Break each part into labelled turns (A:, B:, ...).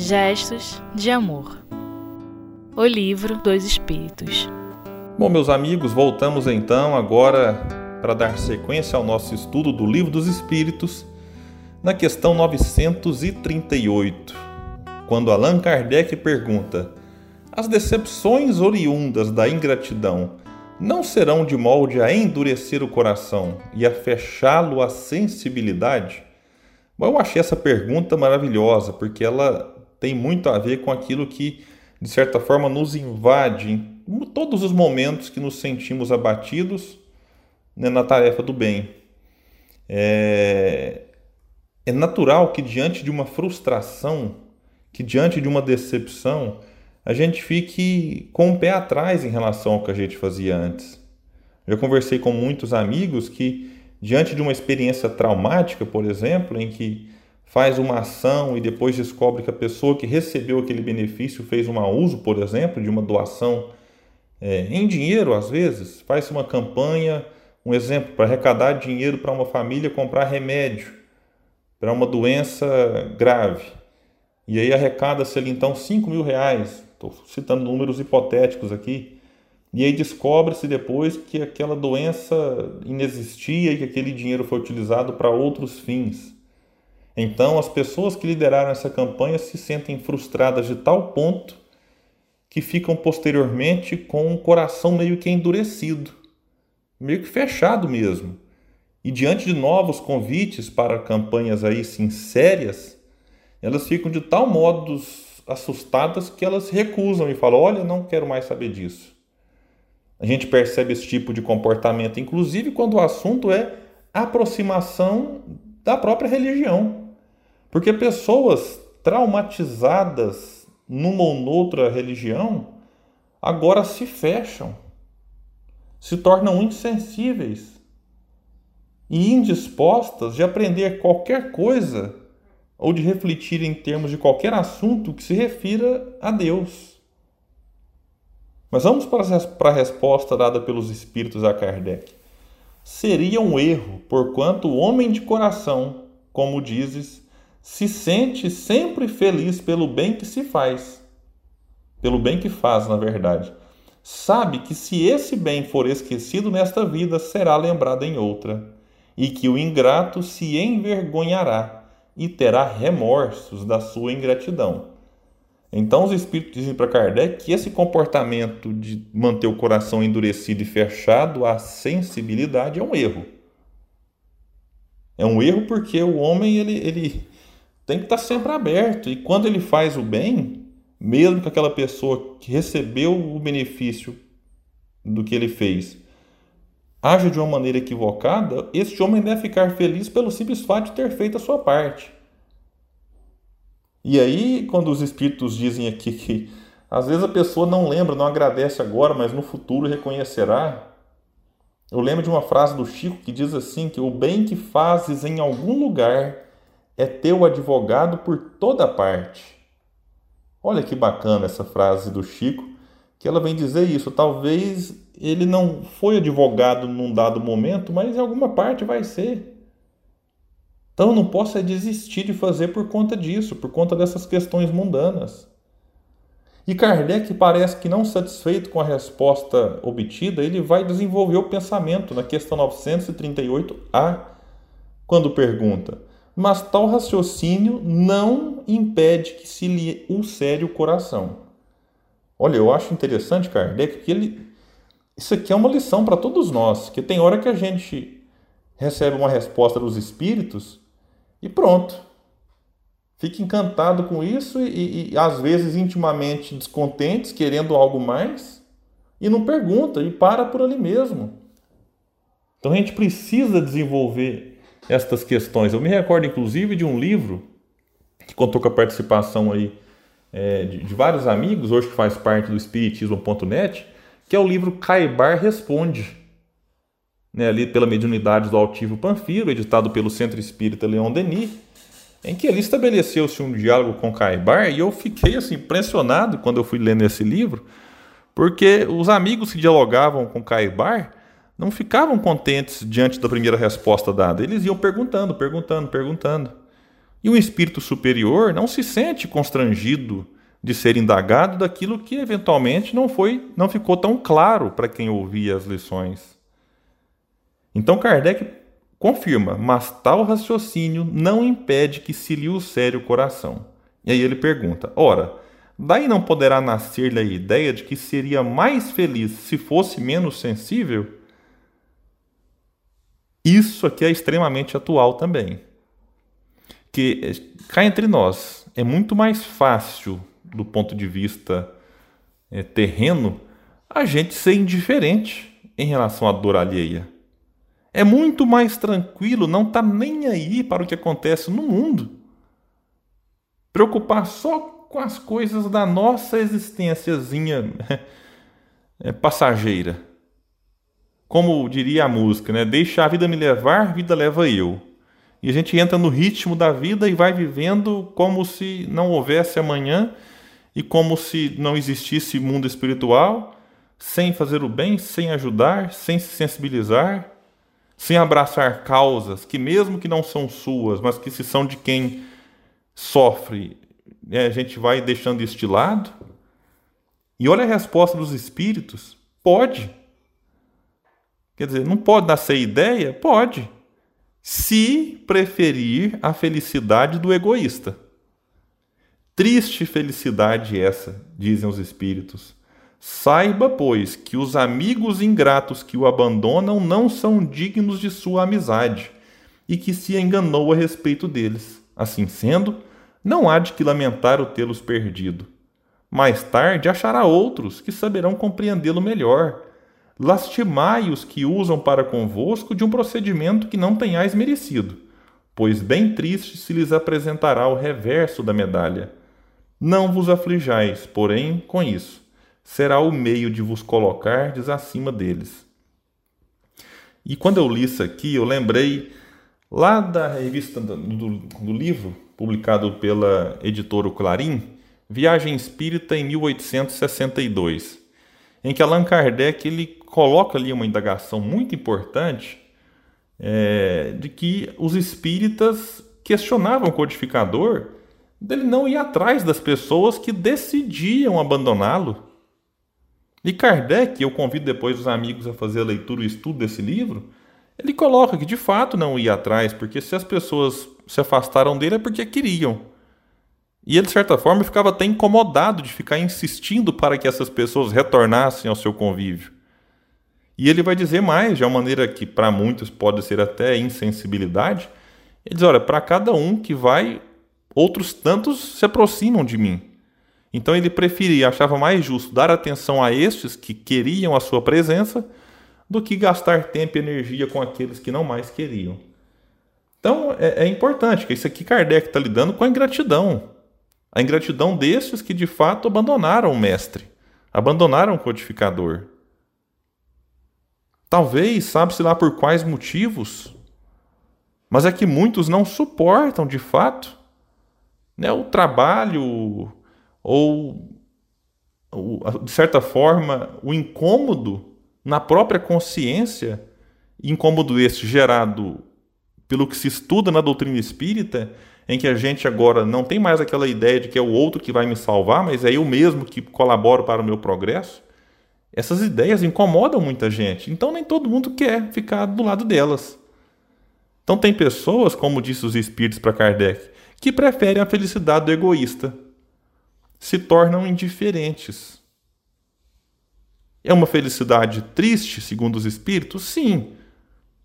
A: Gestos de Amor O Livro dos Espíritos.
B: Bom, meus amigos, voltamos então agora para dar sequência ao nosso estudo do Livro dos Espíritos, na questão 938, quando Allan Kardec pergunta: As decepções oriundas da ingratidão não serão de molde a endurecer o coração e a fechá-lo à sensibilidade? Bom, eu achei essa pergunta maravilhosa, porque ela tem muito a ver com aquilo que, de certa forma, nos invade em todos os momentos que nos sentimos abatidos né, na tarefa do bem. É, é natural que, diante de uma frustração, que diante de uma decepção, a gente fique com o pé atrás em relação ao que a gente fazia antes. Eu conversei com muitos amigos que, diante de uma experiência traumática, por exemplo, em que faz uma ação e depois descobre que a pessoa que recebeu aquele benefício fez um uso, por exemplo, de uma doação é, em dinheiro, às vezes, faz uma campanha, um exemplo, para arrecadar dinheiro para uma família comprar remédio para uma doença grave. E aí arrecada-se ali então 5 mil reais, estou citando números hipotéticos aqui, e aí descobre-se depois que aquela doença inexistia e que aquele dinheiro foi utilizado para outros fins. Então, as pessoas que lideraram essa campanha se sentem frustradas de tal ponto que ficam posteriormente com o coração meio que endurecido, meio que fechado mesmo. E diante de novos convites para campanhas aí sim sérias, elas ficam de tal modo assustadas que elas recusam e falam: "Olha, não quero mais saber disso". A gente percebe esse tipo de comportamento, inclusive quando o assunto é aproximação da própria religião. Porque pessoas traumatizadas numa ou noutra religião agora se fecham, se tornam insensíveis e indispostas de aprender qualquer coisa ou de refletir em termos de qualquer assunto que se refira a Deus. Mas vamos para a resposta dada pelos espíritos a Kardec. Seria um erro, porquanto o homem de coração, como dizes, se sente sempre feliz pelo bem que se faz, pelo bem que faz, na verdade. Sabe que se esse bem for esquecido nesta vida, será lembrado em outra, e que o ingrato se envergonhará e terá remorsos da sua ingratidão. Então, os espíritos dizem para Kardec que esse comportamento de manter o coração endurecido e fechado à sensibilidade é um erro. É um erro porque o homem ele, ele, tem que estar sempre aberto. E quando ele faz o bem, mesmo que aquela pessoa que recebeu o benefício do que ele fez age de uma maneira equivocada, esse homem deve ficar feliz pelo simples fato de ter feito a sua parte. E aí, quando os espíritos dizem aqui que às vezes a pessoa não lembra, não agradece agora, mas no futuro reconhecerá. Eu lembro de uma frase do Chico que diz assim: que o bem que fazes em algum lugar é teu advogado por toda parte. Olha que bacana essa frase do Chico, que ela vem dizer isso. Talvez ele não foi advogado num dado momento, mas em alguma parte vai ser. Então não posso é desistir de fazer por conta disso, por conta dessas questões mundanas. E Kardec parece que não satisfeito com a resposta obtida, ele vai desenvolver o pensamento na questão 938A, quando pergunta: mas tal raciocínio não impede que se lhe ulcere o coração. Olha, eu acho interessante, Kardec, que ele. Isso aqui é uma lição para todos nós, que tem hora que a gente recebe uma resposta dos espíritos e pronto. Fica encantado com isso e, e, às vezes intimamente descontentes, querendo algo mais, e não pergunta e para por ali mesmo. Então a gente precisa desenvolver estas questões. Eu me recordo, inclusive, de um livro que contou com a participação aí é, de, de, vários amigos, hoje que faz parte do Espiritismo.net, que é o livro Caibar Responde, né, ali pela mediunidade do Altivo Panfiro, editado pelo Centro Espírita Leon Denis, em que ele estabeleceu-se um diálogo com Caibar e eu fiquei assim impressionado quando eu fui lendo esse livro, porque os amigos que dialogavam com Caibar não ficavam contentes diante da primeira resposta dada. Eles iam perguntando, perguntando, perguntando. E o espírito superior não se sente constrangido de ser indagado daquilo que eventualmente não foi, não ficou tão claro para quem ouvia as lições. Então Kardec confirma, mas tal raciocínio não impede que se lhe ulcere o coração. E aí ele pergunta: ora, daí não poderá nascer-lhe a ideia de que seria mais feliz se fosse menos sensível? Isso aqui é extremamente atual também. Que cá entre nós é muito mais fácil do ponto de vista é, terreno, a gente ser indiferente em relação à dor alheia. É muito mais tranquilo não estar tá nem aí para o que acontece no mundo. Preocupar só com as coisas da nossa existênciazinha é, passageira. Como diria a música, né? Deixa a vida me levar, vida leva eu. E a gente entra no ritmo da vida e vai vivendo como se não houvesse amanhã e como se não existisse mundo espiritual, sem fazer o bem, sem ajudar, sem se sensibilizar, sem abraçar causas que, mesmo que não são suas, mas que se são de quem sofre, né, a gente vai deixando isso de lado. E olha a resposta dos espíritos: pode. Quer dizer, não pode nascer ideia? Pode. Se preferir a felicidade do egoísta. Triste felicidade essa, dizem os espíritos. Saiba, pois, que os amigos ingratos que o abandonam não são dignos de sua amizade, e que se enganou a respeito deles. Assim sendo, não há de que lamentar o tê-los perdido. Mais tarde achará outros que saberão compreendê-lo melhor. Lastimai os que usam para convosco de um procedimento que não tenhais merecido, pois bem triste se lhes apresentará o reverso da medalha não vos aflijais, porém, com isso. Será o meio de vos colocardes acima deles. E quando eu li isso aqui, eu lembrei lá da revista do, do, livro publicado pela editora Clarim, Viagem Espírita em 1862, em que Allan Kardec ele coloca ali uma indagação muito importante é, de que os espíritas questionavam o codificador dele não ir atrás das pessoas que decidiam abandoná-lo. E Kardec, eu convido depois os amigos a fazer a leitura e o estudo desse livro, ele coloca que de fato não ia atrás, porque se as pessoas se afastaram dele é porque queriam. E ele, de certa forma, ficava até incomodado de ficar insistindo para que essas pessoas retornassem ao seu convívio. E ele vai dizer mais, de uma maneira que para muitos pode ser até insensibilidade. Ele diz: olha, para cada um que vai outros tantos se aproximam de mim. Então ele preferia, achava mais justo dar atenção a estes que queriam a sua presença do que gastar tempo e energia com aqueles que não mais queriam. Então é, é importante que isso aqui Kardec está lidando com a ingratidão. A ingratidão destes que de fato abandonaram o mestre, abandonaram o codificador. Talvez, sabe-se lá por quais motivos, mas é que muitos não suportam de fato né, o trabalho ou, de certa forma, o incômodo na própria consciência, incômodo este gerado pelo que se estuda na doutrina espírita, em que a gente agora não tem mais aquela ideia de que é o outro que vai me salvar, mas é eu mesmo que colaboro para o meu progresso. Essas ideias incomodam muita gente, então nem todo mundo quer ficar do lado delas. Então tem pessoas, como disse os espíritos para Kardec, que preferem a felicidade do egoísta. Se tornam indiferentes. É uma felicidade triste, segundo os espíritos? Sim.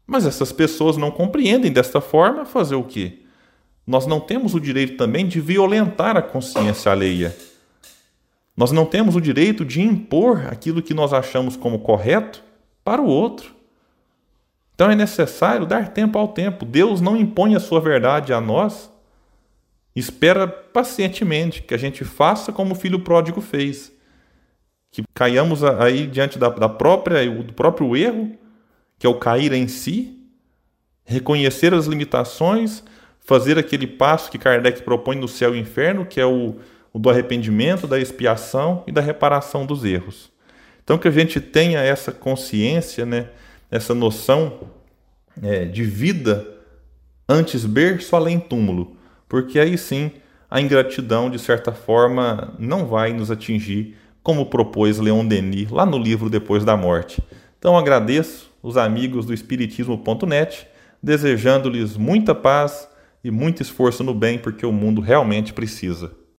B: Mas essas pessoas não compreendem desta forma fazer o quê? Nós não temos o direito também de violentar a consciência alheia. Nós não temos o direito de impor aquilo que nós achamos como correto para o outro. Então é necessário dar tempo ao tempo. Deus não impõe a sua verdade a nós espera pacientemente que a gente faça como o filho pródigo fez. Que caiamos aí diante da, da própria, do próprio erro, que é o cair em si, reconhecer as limitações, fazer aquele passo que Kardec propõe no céu e inferno, que é o, o do arrependimento, da expiação e da reparação dos erros. Então, que a gente tenha essa consciência, né, essa noção é, de vida antes berço, além túmulo, porque aí sim a ingratidão, de certa forma, não vai nos atingir, como propôs Leon Denis lá no livro Depois da Morte. Então, agradeço os amigos do Espiritismo.net, desejando-lhes muita paz e muito esforço no bem, porque o mundo realmente precisa.